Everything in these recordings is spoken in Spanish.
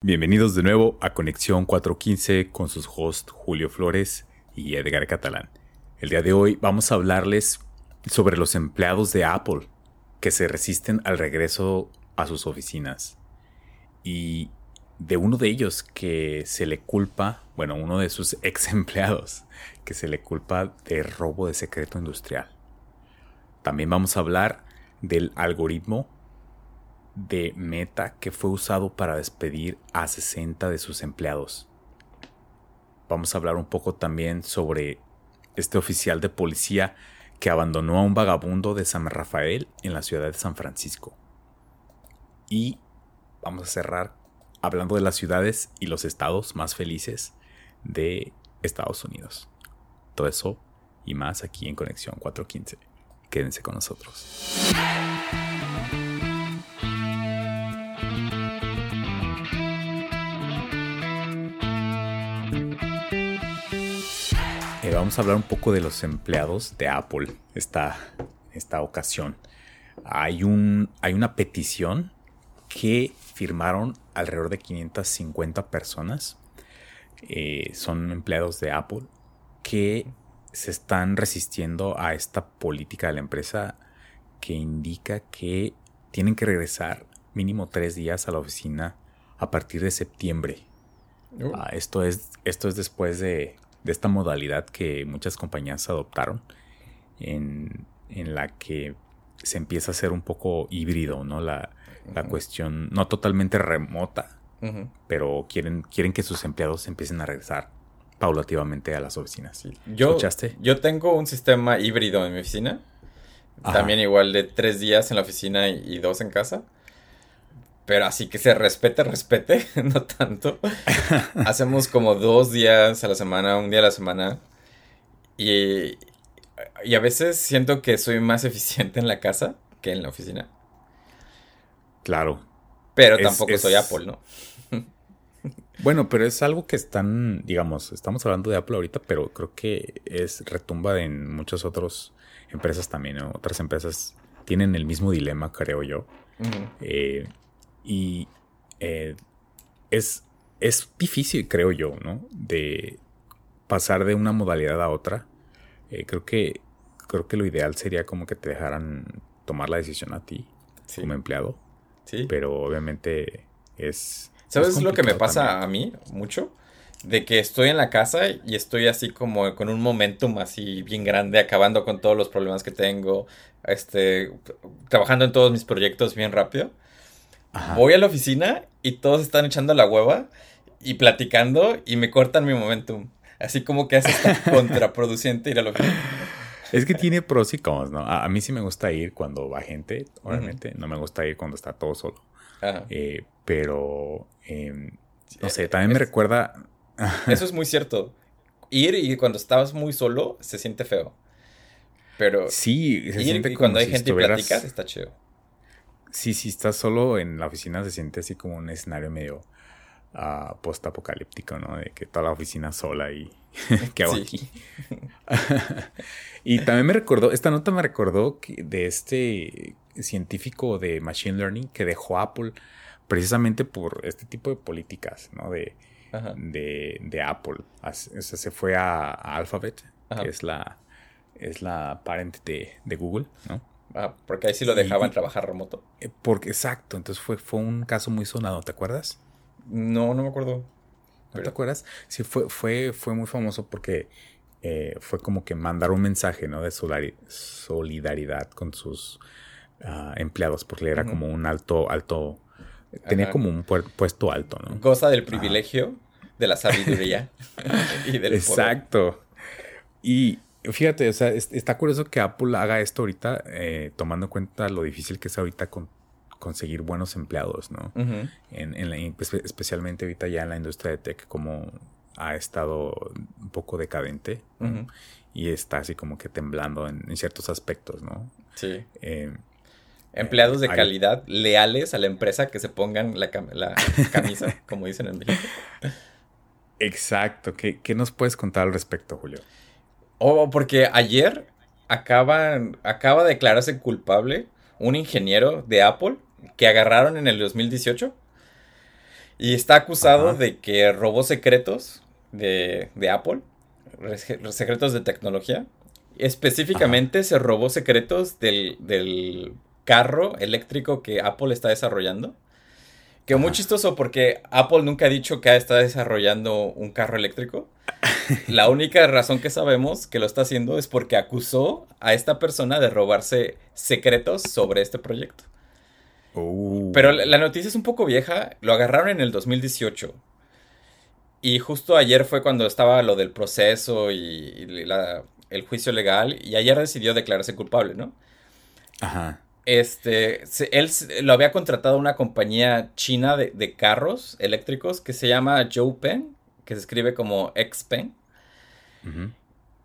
Bienvenidos de nuevo a Conexión 415 con sus hosts Julio Flores y Edgar Catalán. El día de hoy vamos a hablarles sobre los empleados de Apple que se resisten al regreso a sus oficinas y de uno de ellos que se le culpa, bueno, uno de sus ex empleados que se le culpa de robo de secreto industrial. También vamos a hablar del algoritmo de Meta que fue usado para despedir a 60 de sus empleados. Vamos a hablar un poco también sobre este oficial de policía que abandonó a un vagabundo de San Rafael en la ciudad de San Francisco. Y vamos a cerrar hablando de las ciudades y los estados más felices de Estados Unidos. Todo eso y más aquí en Conexión 415. Quédense con nosotros. Vamos a hablar un poco de los empleados de Apple esta, esta ocasión. Hay, un, hay una petición que firmaron alrededor de 550 personas. Eh, son empleados de Apple que se están resistiendo a esta política de la empresa que indica que tienen que regresar mínimo tres días a la oficina a partir de septiembre. Oh. Ah, esto, es, esto es después de de esta modalidad que muchas compañías adoptaron, en, la que se empieza a hacer un poco híbrido, ¿no? La, cuestión, no totalmente remota, pero quieren, quieren que sus empleados empiecen a regresar paulativamente a las oficinas. Yo, ¿Escuchaste? Yo tengo un sistema híbrido en mi oficina. También igual de tres días en la oficina y dos en casa. Pero así que se respete, respete, no tanto. Hacemos como dos días a la semana, un día a la semana. Y, y a veces siento que soy más eficiente en la casa que en la oficina. Claro. Pero tampoco soy Apple, ¿no? bueno, pero es algo que están, digamos, estamos hablando de Apple ahorita, pero creo que es retumba en muchas otras empresas también, ¿no? Otras empresas tienen el mismo dilema, creo yo. eh, y eh, es, es difícil, creo yo, ¿no? De pasar de una modalidad a otra. Eh, creo que creo que lo ideal sería como que te dejaran tomar la decisión a ti como empleado. Sí. Pero obviamente es. ¿Sabes lo que me pasa a mí mucho? De que estoy en la casa y estoy así como con un momentum así bien grande, acabando con todos los problemas que tengo, este, trabajando en todos mis proyectos bien rápido. Voy a la oficina y todos están echando la hueva y platicando y me cortan mi momentum. Así como que hace contraproducente ir a la oficina. Es que tiene pros y cons, ¿no? A, mí sí me gusta ir cuando va gente, obviamente. No me gusta ir cuando está todo solo. Eh, pero, em, no sé, también me recuerda... eso es muy cierto. Ir y cuando estabas muy solo se siente feo. Pero sí, se ir y cuando hay gente y platicas está chido sí, si estás solo en la oficina se siente así como un escenario medio uh, post-apocalíptico, ¿no? De que toda la oficina sola y ¿qué hago aquí? y también me recordó, esta nota me recordó de este científico de Machine Learning que dejó Apple precisamente por este tipo de políticas, ¿no? De, de, de, Apple. O sea, se fue a, Alphabet, que es la, es la parent de, de Google, ¿no? Ah, porque ahí sí lo dejaban trabajar remoto. Eh, porque, exacto, entonces fue, fue un caso muy sonado, ¿te acuerdas? No, no me acuerdo. ¿No te acuerdas? Sí, fue, fue, fue muy famoso porque eh, fue como que mandar un mensaje, ¿no? De solidaridad con sus ah, empleados, porque era como un alto, alto, tenía como un puesto alto, ¿no? Goza del privilegio, de la sabiduría y del Exacto. Y Fíjate, o sea, está curioso que Apple haga esto ahorita, eh, tomando en cuenta lo difícil que es ahorita conseguir buenos empleados, ¿no? en, pues, especialmente ahorita ya en la industria de tech, como ha estado un poco decadente y está así como que temblando en, ciertos aspectos, ¿no? Sí. Eh, Empleados de calidad, leales a la empresa que se pongan la, camisa, como dicen en México. Exacto. ¿Qué, ¿Qué nos puedes contar al respecto, Julio? Oh, porque ayer acaba, acaba de declararse culpable un ingeniero de Apple que agarraron en el 2018 Y está acusado de que robó secretos de, de Apple, secretos de tecnología. Específicamente se robó secretos del, del, carro eléctrico que Apple está desarrollando. Que muy chistoso porque Apple nunca ha dicho que está desarrollando un carro eléctrico. La única razón que sabemos que lo está haciendo es porque acusó a esta persona de robarse secretos sobre este proyecto. Oh. Pero la noticia es un poco vieja. Lo agarraron en el 2018. Y justo ayer fue cuando estaba lo del proceso y, el juicio legal. Y ayer decidió declararse culpable, ¿no? Ajá. Este, él lo había contratado una compañía china de, carros eléctricos que se llama Pen que se escribe como Xpeng.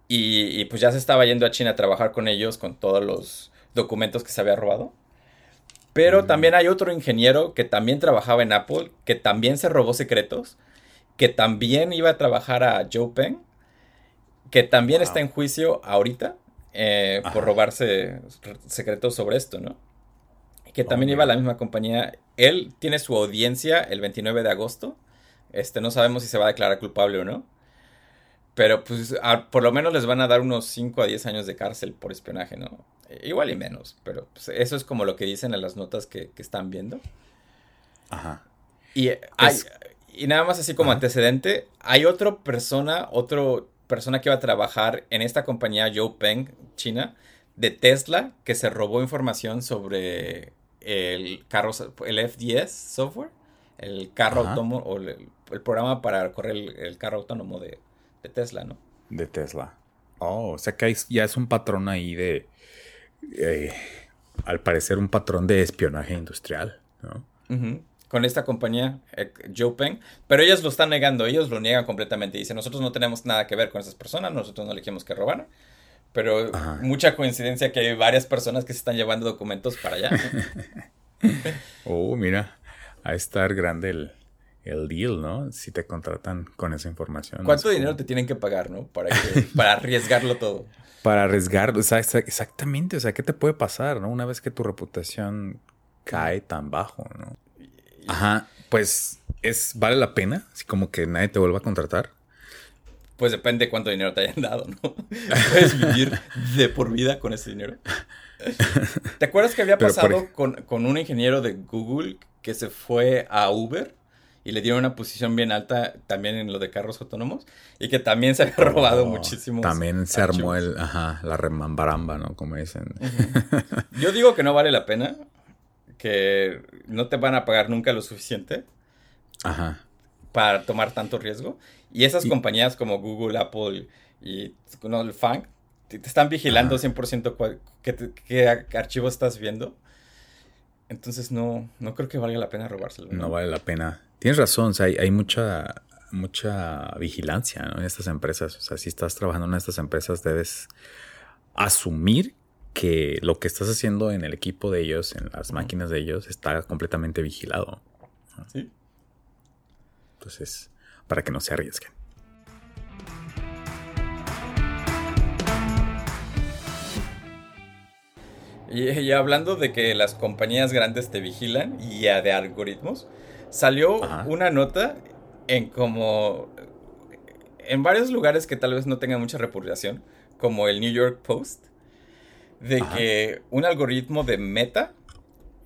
y, pues ya se estaba yendo a China a trabajar con ellos, con todos los documentos que se había robado. Pero mm. también hay otro ingeniero que también trabajaba en Apple, que también se robó secretos, que también iba a trabajar a Joe Peng, que también está en juicio ahorita eh, por robarse secretos sobre esto, ¿no? Que también iba a la misma compañía. Él tiene su audiencia el 29 de agosto. Este, no sabemos si se va a declarar culpable o no. Pero pues por lo menos les van a dar unos 5 a 10 años de cárcel por espionaje, ¿no? Igual y menos, pero pues, eso es como lo que dicen en las notas que, están viendo. Ajá. Y, pues y nada más así como antecedente, hay otra persona, otra persona que iba a trabajar en esta compañía Joe Peng, China, de Tesla, que se robó información sobre el carro, el F10 software, el carro autónomo, o el, programa para correr el, carro autónomo de, Tesla, ¿no? De Tesla. Oh, o sea que ya es un patrón ahí de, eh, al parecer un patrón de espionaje industrial, ¿no? Con esta compañía, eh, Peng, pero ellos lo están negando, ellos lo niegan completamente. Dicen, nosotros no tenemos nada que ver con esas personas, nosotros no elegimos que robaron. Pero mucha coincidencia que hay varias personas que se están llevando documentos para allá. oh, mira, a estar grande el, el deal, ¿no? Si te contratan con esa información. ¿Cuánto dinero te tienen que pagar, no? Para, para arriesgarlo todo. Para arriesgarlo, exactamente. O sea, ¿qué te puede pasar, no? Una vez que tu reputación cae tan bajo, ¿no? Ajá, pues es vale la pena, así como que nadie te vuelva a contratar. Pues depende cuánto dinero te hayan dado, ¿no? Puedes vivir de por vida con ese dinero. ¿Te acuerdas que había pasado con, con, un ingeniero de Google que se fue a Uber y le dieron una posición bien alta también en lo de carros autónomos y que también se había robado muchísimo. También se armó el, ajá, la remambaramba, ¿no? Como dicen. Yo digo que no vale la pena, que no te van a pagar nunca lo suficiente ajá. para tomar tanto riesgo. Y esas compañías como Google, Apple y no, el Fang te, están vigilando 100% qué, qué archivos estás viendo. Entonces no, no creo que valga la pena robárselo. No, vale la pena. Tienes razón, hay, hay mucha, mucha vigilancia en estas empresas. O sea, si estás trabajando en estas empresas, debes asumir que lo que estás haciendo en el equipo de ellos, en las máquinas de ellos, está completamente vigilado. Sí. Entonces, para que no se arriesguen. Y, hablando de que las compañías grandes te vigilan y ya de algoritmos, salió una nota en como en varios lugares que tal vez no tengan mucha reputación, como el New York Post, de que un algoritmo de Meta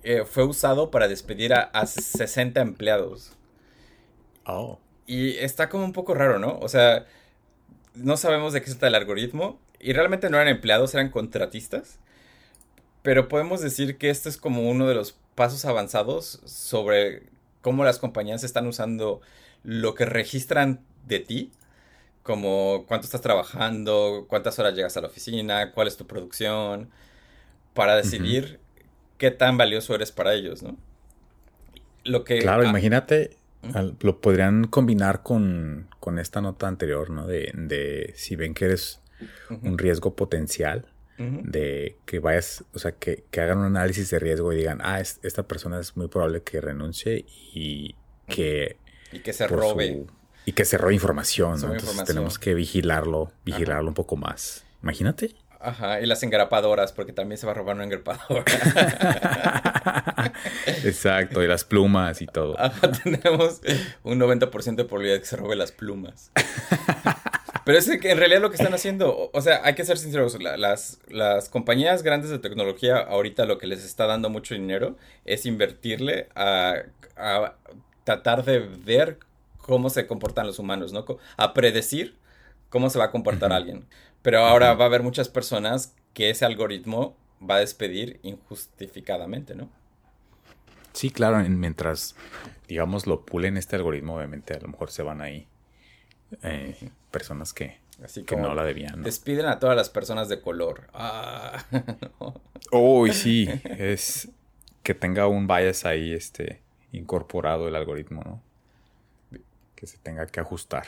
eh, fue usado para despedir a, a 60 empleados. Oh. Y está como un poco raro, ¿no? O sea, no sabemos de qué se trata el algoritmo. Y realmente no eran empleados, eran contratistas. Pero podemos decir que este es como uno de los pasos avanzados sobre cómo las compañías están usando lo que registran de ti, como cuánto estás trabajando, cuántas horas llegas a la oficina, cuál es tu producción, para decidir qué tan valioso eres para ellos, ¿no? Lo que, claro, imagínate, lo podrían combinar con, esta nota anterior, ¿no? De, de si ven que eres un riesgo potencial de que vayas, o sea, que, hagan un análisis de riesgo y digan, ah, esta persona es muy probable que renuncie y que... Y que se robe. Y que se robe información, Entonces tenemos que vigilarlo, vigilarlo un poco más. Imagínate. Ajá, y las engrapadoras, porque también se va a robar una engrapadora. Exacto, y las plumas y todo. Ajá, tenemos un 90% de probabilidad de que se robe las plumas. Pero es que en realidad lo que están haciendo, o, sea, hay que ser sinceros, las, las compañías grandes de tecnología ahorita lo que les está dando mucho dinero es invertirle a, a tratar de ver cómo se comportan los humanos, ¿no? A predecir cómo se va a comportar alguien. Pero ahora va a haber muchas personas que ese algoritmo va a despedir injustificadamente, ¿no? Sí, claro, mientras, digamos, lo pulen este algoritmo, obviamente a lo mejor se van ahí eh, personas que, Así que no la debían. Despiden a todas las personas de color. Ah, Uy, sí, es que tenga un bias ahí este, incorporado el algoritmo, ¿no? Que se tenga que ajustar.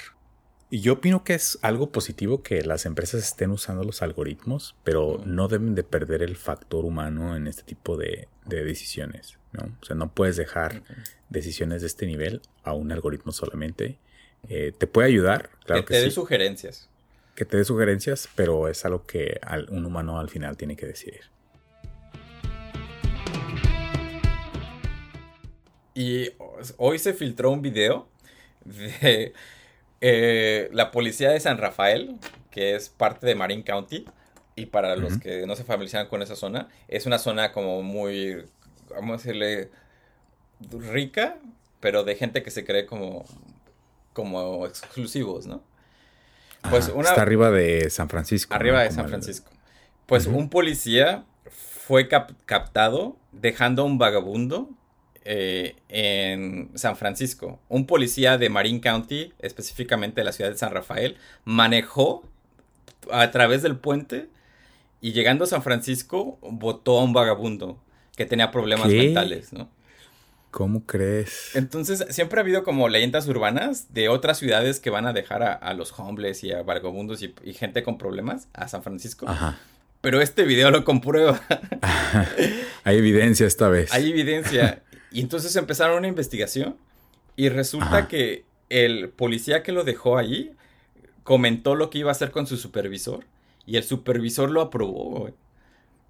Y yo opino que es algo positivo que las empresas estén usando los algoritmos, pero no deben de perder el factor humano en este tipo de, decisiones, ¿no? O sea, no puedes dejar decisiones de este nivel a un algoritmo solamente. Eh, te puede ayudar, claro que, te dé sugerencias. Que te dé sugerencias, pero es algo que un humano al final tiene que decidir. Y hoy se filtró un video de eh, la policía de San Rafael, que es parte de Marin County, y para los que no se familiarizan con esa zona, es una zona como muy, vamos a decirle, rica, pero de gente que se cree como, como exclusivos, ¿no? Pues está arriba de San Francisco. Arriba de San Francisco. Pues un policía fue captado dejando a un vagabundo eh, en San Francisco. Un policía de Marin County, específicamente de la ciudad de San Rafael, manejó a través del puente y llegando a San Francisco votó a un vagabundo que tenía problemas mentales, ¿no? ¿Cómo crees? Entonces, siempre ha habido como leyendas urbanas de otras ciudades que van a dejar a, los homeless y a vagabundos y, y, gente con problemas a San Francisco. Ajá. Pero este video lo comprueba. Hay evidencia esta vez. Hay evidencia. Y entonces empezaron una investigación y resulta que el policía que lo dejó ahí comentó lo que iba a hacer con su supervisor y el supervisor lo aprobó.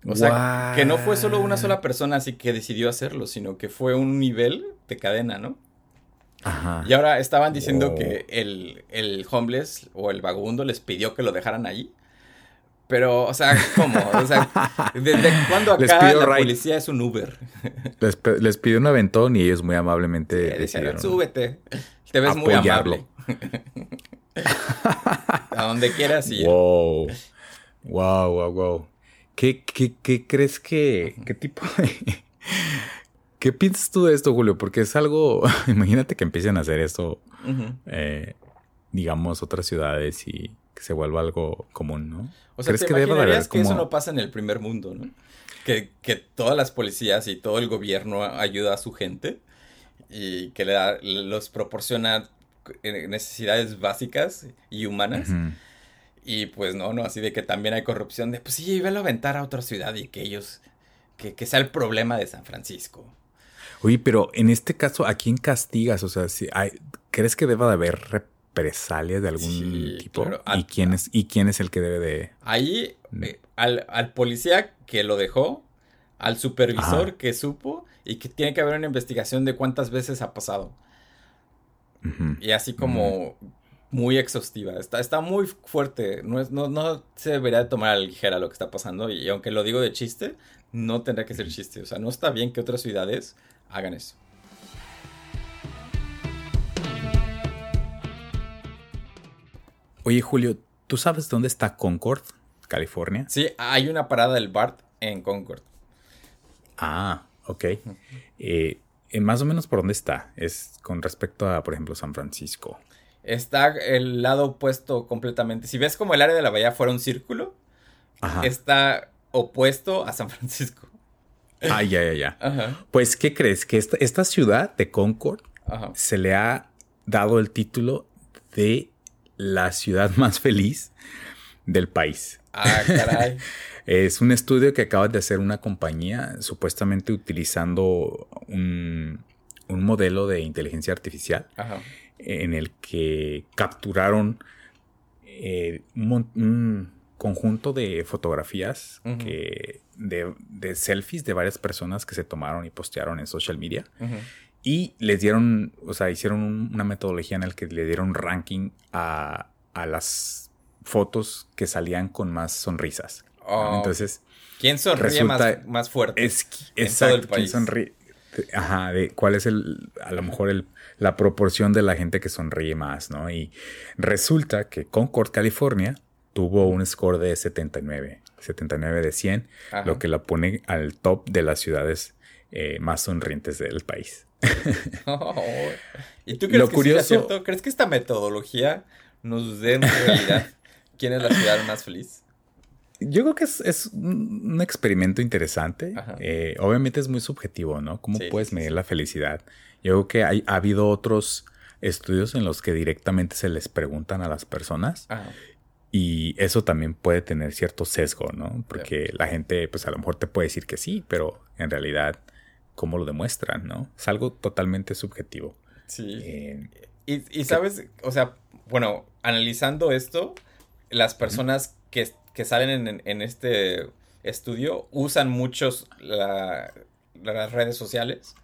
O sea, que no fue solo una sola persona así que decidió hacerlo, sino que fue un nivel de cadena, ¿no? Ajá. Y ahora estaban diciendo que el, el homeless o el vagabundo les pidió que lo dejaran ahí pero, o sea, ¿cómo? O sea, ¿desde cuándo acá la policía es un Uber? Les, les pidió un aventón y ellos muy amablemente sí, decidieron... súbete. Te ves muy amable. A donde quieras ir. Wow. Wow, wow, wow. ¿Qué, qué, qué crees que... ¿Qué tipo de... ¿Qué piensas tú de esto, Julio? Porque es algo... Imagínate que empiecen a hacer esto, eh, digamos, otras ciudades y que se vuelva algo común, ¿no? O sea, ¿Crees que debe que eso no pasa en el primer mundo, ¿no? Que, que, todas las policías y todo el gobierno ayuda a su gente y que le da, los proporciona eh, necesidades básicas y humanas. Y pues no, no, así de que también hay corrupción de, pues sí, velo a aventar a otra ciudad y que ellos, que, que sea el problema de San Francisco. Oye, pero en este caso, ¿a quién castigas? O sea, si hay, ¿crees que deba de haber represalia de algún tipo? ¿Y, quién es, ¿Y quién es el que debe de...? Ahí, eh, al, policía que lo dejó, al supervisor que supo y que tiene que haber una investigación de cuántas veces ha pasado. Y así como muy exhaustiva. Está, está muy fuerte. No, es, no, no se debería tomar a la ligera lo que está pasando. Y aunque lo digo de chiste, no tendrá que ser chiste. O sea, no está bien que otras ciudades hagan eso. Oye, Julio, ¿tú sabes dónde está Concord, California? Sí, hay una parada del BART en Concord. Ah, ok. Eh, eh, más o menos por dónde está. Es con respecto a, por ejemplo, San Francisco. Está el lado opuesto completamente. Si ves como el área de la bahía fuera un círculo, está opuesto a San Francisco. Ah, ya, ya, ya. Pues, ¿qué crees? Que esta, ciudad de Concord se le ha dado el título de la ciudad más feliz del país. Ah, caray. es un estudio que acaba de hacer una compañía, supuestamente utilizando un, modelo de inteligencia artificial, en el que capturaron eh, conjunto de fotografías que de, de, selfies de varias personas que se tomaron y postearon en social media. Y les dieron, o sea, hicieron una metodología en la que le dieron ranking a, a las fotos que salían con más sonrisas. Oh. Entonces, ¿quién sonríe más, más, fuerte? Es, en todo el país? ¿quién sonríe? Ajá, de cuál es el, a lo mejor el, la proporción de la gente que sonríe más, ¿no? Y resulta que Concord, California, tuvo un score de 79, 79 de 100, lo que la pone al top de las ciudades eh, más sonrientes del país. ¿Y tú crees que curioso, cierto? ¿Crees que esta metodología nos dé en realidad quién es la ciudad más feliz? Yo creo que es, un experimento interesante. Eh, obviamente es muy subjetivo, ¿no? ¿Cómo puedes medir la felicidad? Yo creo que hay, ha habido otros estudios en los que directamente se les preguntan a las personas. Y eso también puede tener cierto sesgo, ¿no? Porque la gente, pues a lo mejor te puede decir que sí, pero en realidad, ¿cómo lo demuestran, no? Es algo totalmente subjetivo. Sí. Eh, y, sabes, o sea, bueno, analizando esto, las personas que que salen en, este estudio usan muchos las redes sociales.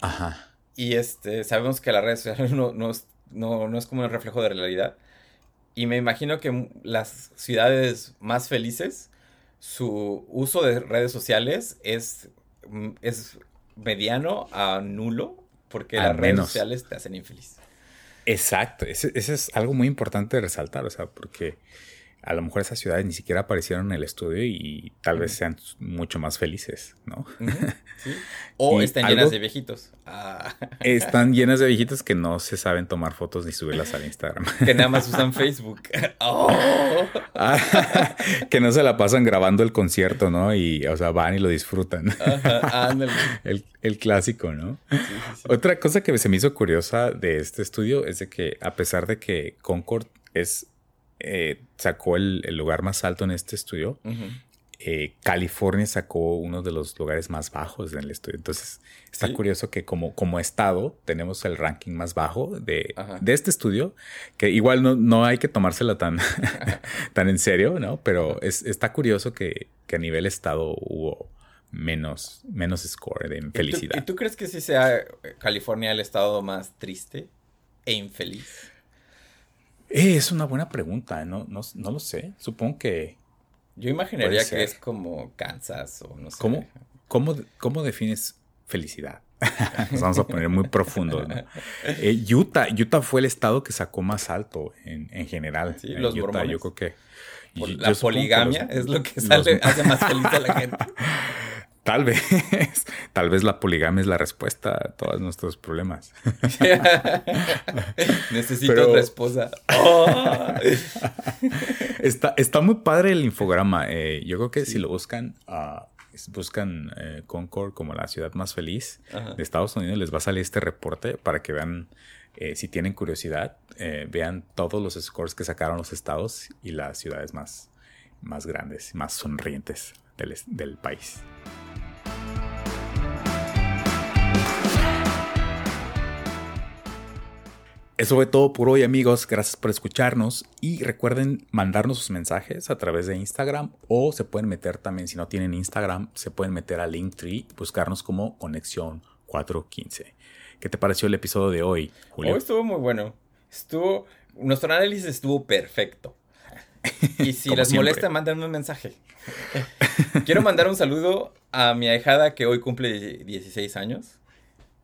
Ajá. Y este, sabemos que las redes sociales no, no, es, no, es como un reflejo de la realidad. Y me imagino que las ciudades más felices, su uso de redes sociales es, es mediano a nulo, porque las redes sociales te hacen infeliz. Exacto, ese, es algo muy importante de resaltar, o sea, porque a lo mejor esas ciudades ni siquiera aparecieron en el estudio y tal vez sean mucho más felices, ¿no? O están llenas de viejitos. Ah. Están llenas de viejitos que no se saben tomar fotos ni subirlas al Instagram. Que nada más usan Facebook. Oh. que no se la pasan grabando el concierto, ¿no? Y, o sea, van y lo disfrutan. el, el, clásico, ¿no? Otra cosa que se me hizo curiosa de este estudio es de que a pesar de que Concord es eh, sacó el, lugar más alto en este estudio. Eh, California sacó uno de los lugares más bajos en el estudio. Entonces, está curioso que como, como estado tenemos el ranking más bajo de, este estudio, que igual no, hay que tomársela tan, tan en serio, ¿no? Pero es, está curioso que, a nivel estado hubo menos, menos score de felicidad. ¿Y tú, crees que sí sea California el estado más triste e infeliz? Eh, es una buena pregunta, no, no, no lo sé. Supongo que. Yo imaginaría que es como Kansas o no sé. ¿Cómo, cómo, defines felicidad? Nos vamos a poner muy profundo. Eh, Utah, Utah fue el estado que sacó más alto en, en general. Sí, los Utah, yo creo que. la poligamia es lo que hace más feliz a la gente. Tal vez, tal vez la poligamia es la respuesta a todos nuestros problemas. Necesito otra esposa. está, está muy padre el infograma. Eh, yo creo que si lo buscan, uh, buscan eh, Concord como la ciudad más feliz de Estados Unidos, les va a salir este reporte para que vean, eh, si tienen curiosidad, vean todos los scores que sacaron los estados y las ciudades más, más grandes, más sonrientes del, del país. Eso fue todo por hoy amigos, gracias por escucharnos y recuerden mandarnos sus mensajes a través de Instagram o se pueden meter también, si no tienen Instagram, se pueden meter a Linktree, buscarnos como Conexión 415. ¿Qué te pareció el episodio de hoy, Julio? Hoy estuvo muy bueno. Estuvo, nuestro análisis estuvo perfecto. Y si les molesta, mándenme un mensaje. Quiero mandar un saludo a mi ahijada que hoy cumple 16 años.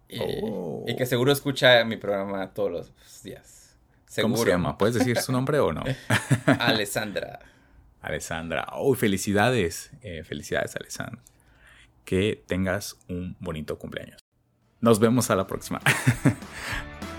Y, que seguro escucha mi programa todos los días. ¿Cómo se llama? ¿Puedes decir su nombre o no? Alessandra. Alessandra. Oh, felicidades. Eh, felicidades, Alessandra. Que tengas un bonito cumpleaños. Nos vemos a la próxima.